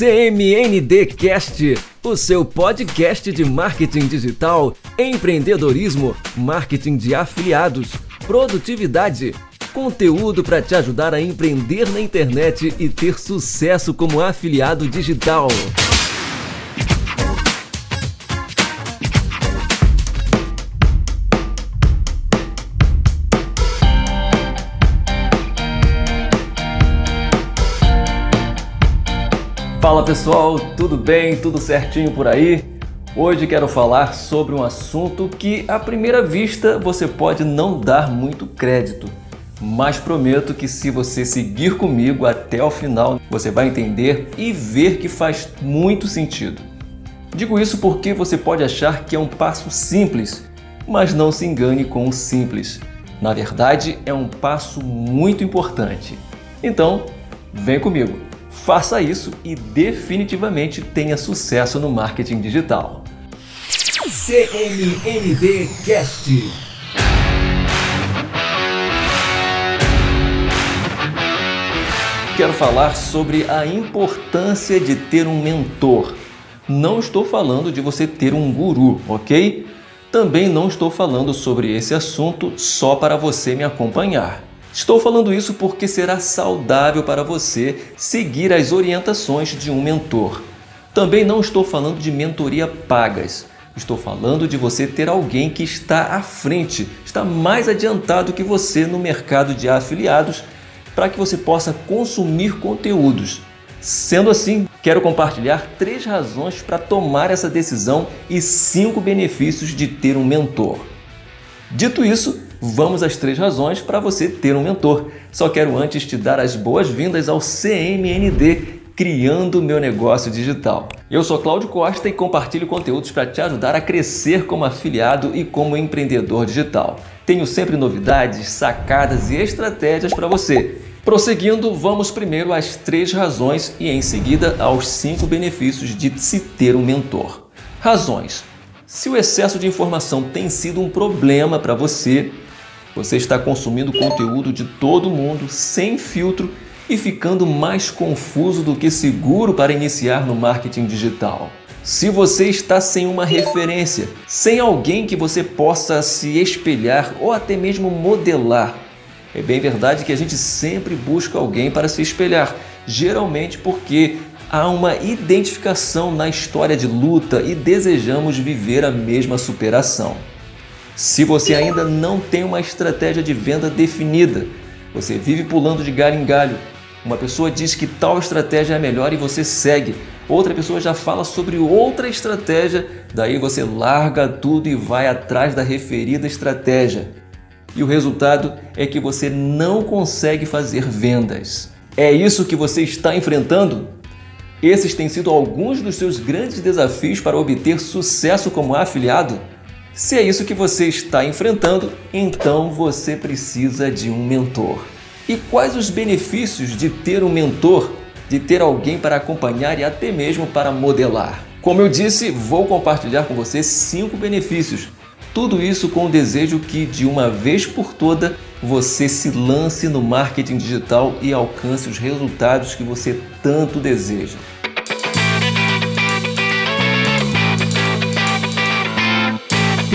CMND Cast, o seu podcast de marketing digital, empreendedorismo, marketing de afiliados, produtividade, conteúdo para te ajudar a empreender na internet e ter sucesso como afiliado digital. Fala pessoal, tudo bem? Tudo certinho por aí? Hoje quero falar sobre um assunto que à primeira vista você pode não dar muito crédito, mas prometo que se você seguir comigo até o final, você vai entender e ver que faz muito sentido. Digo isso porque você pode achar que é um passo simples, mas não se engane com o simples. Na verdade, é um passo muito importante. Então, vem comigo. Faça isso e definitivamente tenha sucesso no marketing digital. CMND Cast. Quero falar sobre a importância de ter um mentor. Não estou falando de você ter um guru, ok? Também não estou falando sobre esse assunto só para você me acompanhar. Estou falando isso porque será saudável para você seguir as orientações de um mentor. Também não estou falando de mentoria pagas. Estou falando de você ter alguém que está à frente, está mais adiantado que você no mercado de afiliados, para que você possa consumir conteúdos. Sendo assim, quero compartilhar três razões para tomar essa decisão e cinco benefícios de ter um mentor. Dito isso, vamos às três razões para você ter um mentor. Só quero antes te dar as boas-vindas ao CMND Criando Meu Negócio Digital. Eu sou Cláudio Costa e compartilho conteúdos para te ajudar a crescer como afiliado e como empreendedor digital. Tenho sempre novidades, sacadas e estratégias para você. Prosseguindo, vamos primeiro às três razões e em seguida aos cinco benefícios de se ter um mentor. Razões. Se o excesso de informação tem sido um problema para você, você está consumindo conteúdo de todo mundo sem filtro e ficando mais confuso do que seguro para iniciar no marketing digital. Se você está sem uma referência, sem alguém que você possa se espelhar ou até mesmo modelar, é bem verdade que a gente sempre busca alguém para se espelhar, geralmente porque há uma identificação na história de luta e desejamos viver a mesma superação. Se você ainda não tem uma estratégia de venda definida, você vive pulando de galho em galho. Uma pessoa diz que tal estratégia é melhor e você segue. Outra pessoa já fala sobre outra estratégia, daí você larga tudo e vai atrás da referida estratégia. E o resultado é que você não consegue fazer vendas. É isso que você está enfrentando? Esses têm sido alguns dos seus grandes desafios para obter sucesso como afiliado? Se é isso que você está enfrentando, então você precisa de um mentor. E quais os benefícios de ter um mentor, de ter alguém para acompanhar e até mesmo para modelar? Como eu disse, vou compartilhar com você cinco benefícios. Tudo isso com o desejo que, de uma vez por toda, você se lance no marketing digital e alcance os resultados que você tanto deseja.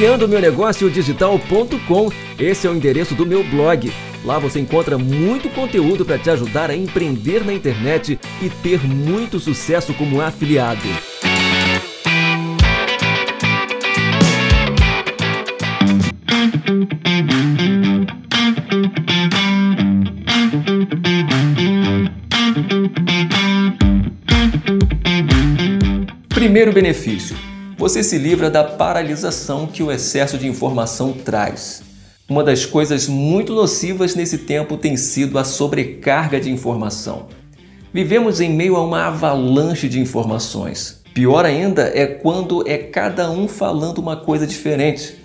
Criando meu negócio digital.com, esse é o endereço do meu blog. Lá você encontra muito conteúdo para te ajudar a empreender na internet e ter muito sucesso como afiliado. Primeiro benefício: você se livra da paralisação que o excesso de informação traz. Uma das coisas muito nocivas nesse tempo tem sido a sobrecarga de informação. Vivemos em meio a uma avalanche de informações. Pior ainda é quando é cada um falando uma coisa diferente,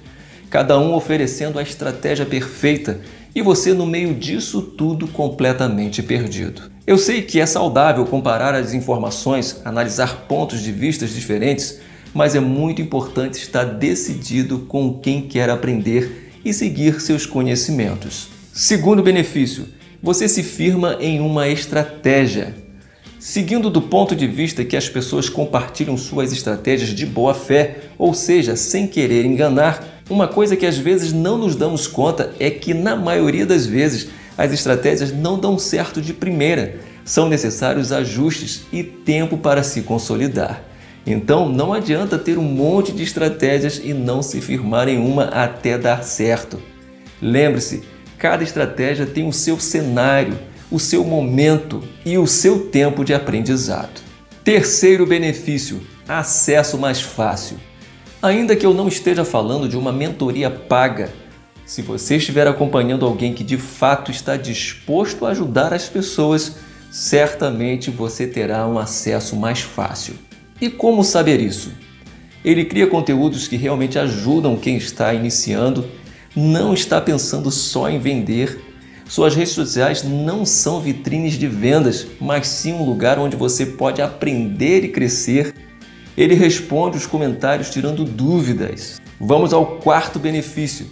cada um oferecendo a estratégia perfeita e você no meio disso tudo completamente perdido. Eu sei que é saudável comparar as informações, analisar pontos de vistas diferentes, mas é muito importante estar decidido com quem quer aprender e seguir seus conhecimentos. Segundo benefício, você se firma em uma estratégia. Seguindo do ponto de vista que as pessoas compartilham suas estratégias de boa fé, ou seja, sem querer enganar, uma coisa que às vezes não nos damos conta é que, na maioria das vezes, as estratégias não dão certo de primeira. São necessários ajustes e tempo para se consolidar. Então não adianta ter um monte de estratégias e não se firmar em uma até dar certo. Lembre-se, cada estratégia tem o seu cenário, o seu momento e o seu tempo de aprendizado. Terceiro benefício: acesso mais fácil. Ainda que eu não esteja falando de uma mentoria paga, se você estiver acompanhando alguém que de fato está disposto a ajudar as pessoas, certamente você terá um acesso mais fácil. E como saber isso? Ele cria conteúdos que realmente ajudam quem está iniciando, não está pensando só em vender. Suas redes sociais não são vitrines de vendas, mas sim um lugar onde você pode aprender e crescer. Ele responde os comentários tirando dúvidas. Vamos ao quarto benefício.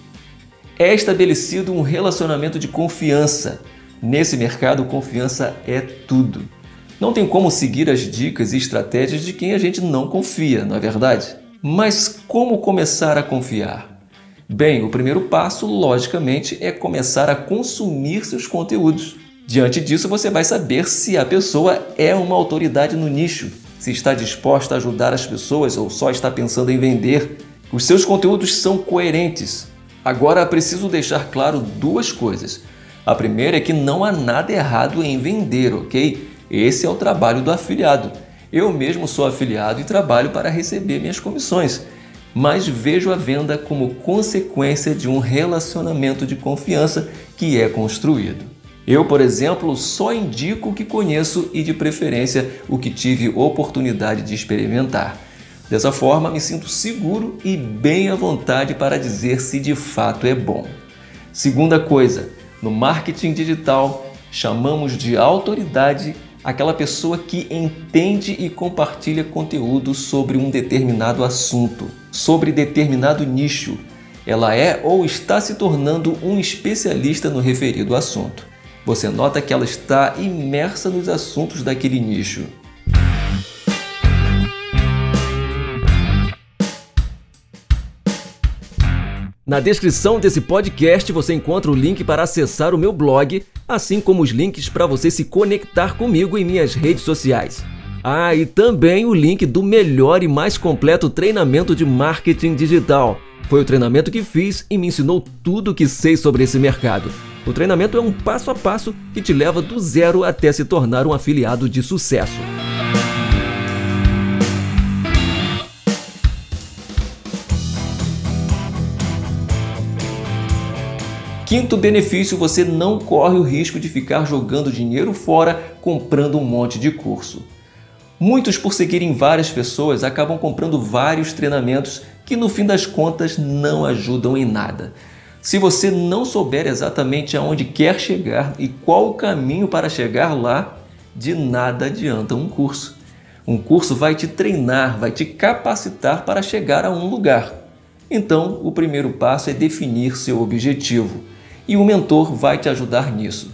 É estabelecido um relacionamento de confiança. Nesse mercado, confiança é tudo. Não tem como seguir as dicas e estratégias de quem a gente não confia, não é verdade? Mas como começar a confiar? Bem, o primeiro passo, logicamente, é começar a consumir seus conteúdos. Diante disso, você vai saber se a pessoa é uma autoridade no nicho, se está disposta a ajudar as pessoas ou só está pensando em vender. Os seus conteúdos são coerentes. Agora, preciso deixar claro duas coisas. A primeira é que não há nada errado em vender, ok? Esse é o trabalho do afiliado. Eu mesmo sou afiliado e trabalho para receber minhas comissões, mas vejo a venda como consequência de um relacionamento de confiança que é construído. Eu, por exemplo, só indico o que conheço e, de preferência, o que tive oportunidade de experimentar. Dessa forma, me sinto seguro e bem à vontade para dizer se de fato é bom. Segunda coisa, no marketing digital, chamamos de autoridade aquela pessoa que entende e compartilha conteúdo sobre um determinado assunto, sobre determinado nicho. Ela é ou está se tornando um especialista no referido assunto. Você nota que ela está imersa nos assuntos daquele nicho. Na descrição desse podcast você encontra o link para acessar o meu blog, assim como os links para você se conectar comigo em minhas redes sociais. Ah, e também o link do melhor e mais completo treinamento de marketing digital. Foi o treinamento que fiz e me ensinou tudo o que sei sobre esse mercado. O treinamento é um passo a passo que te leva do zero até se tornar um afiliado de sucesso. Quinto benefício, você não corre o risco de ficar jogando dinheiro fora comprando um monte de curso. Muitos, por seguirem várias pessoas, acabam comprando vários treinamentos que no fim das contas não ajudam em nada. Se você não souber exatamente aonde quer chegar e qual o caminho para chegar lá, de nada adianta um curso. Um curso vai te treinar, vai te capacitar para chegar a um lugar. Então, o primeiro passo é definir seu objetivo e o mentor vai te ajudar nisso.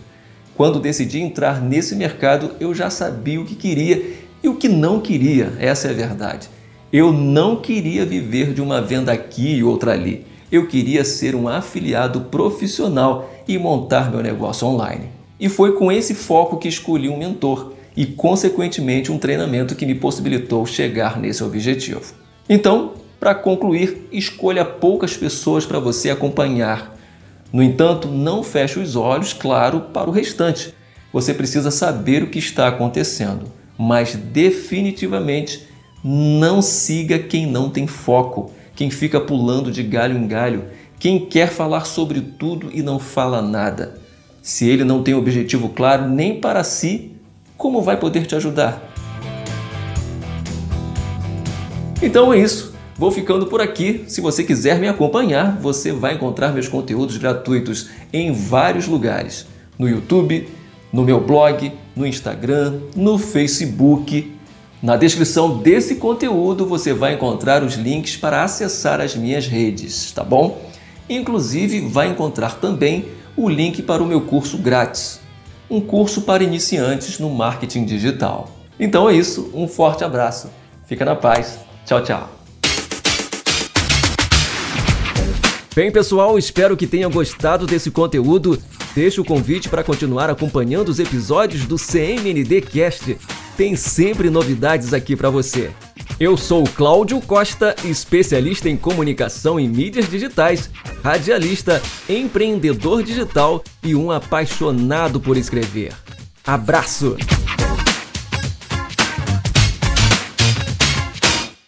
Quando decidi entrar nesse mercado, eu já sabia o que queria e o que não queria, essa é a verdade. Eu não queria viver de uma venda aqui e outra ali. Eu queria ser um afiliado profissional e montar meu negócio online. E foi com esse foco que escolhi um mentor e, consequentemente, um treinamento que me possibilitou chegar nesse objetivo. Então, para concluir, escolha poucas pessoas para você acompanhar no entanto, não feche os olhos, claro, para o restante. Você precisa saber o que está acontecendo, mas definitivamente não siga quem não tem foco, quem fica pulando de galho em galho, quem quer falar sobre tudo e não fala nada. Se ele não tem objetivo claro nem para si, como vai poder te ajudar? Então é isso. Vou ficando por aqui. Se você quiser me acompanhar, você vai encontrar meus conteúdos gratuitos em vários lugares: no YouTube, no meu blog, no Instagram, no Facebook. Na descrição desse conteúdo você vai encontrar os links para acessar as minhas redes, tá bom? Inclusive vai encontrar também o link para o meu curso grátis, um curso para iniciantes no marketing digital. Então é isso, um forte abraço. Fica na paz. Tchau, tchau. Bem, pessoal, espero que tenham gostado desse conteúdo. Deixo o convite para continuar acompanhando os episódios do CMND Cast. Tem sempre novidades aqui para você. Eu sou Cláudio Costa, especialista em comunicação e mídias digitais, radialista, empreendedor digital e um apaixonado por escrever. Abraço!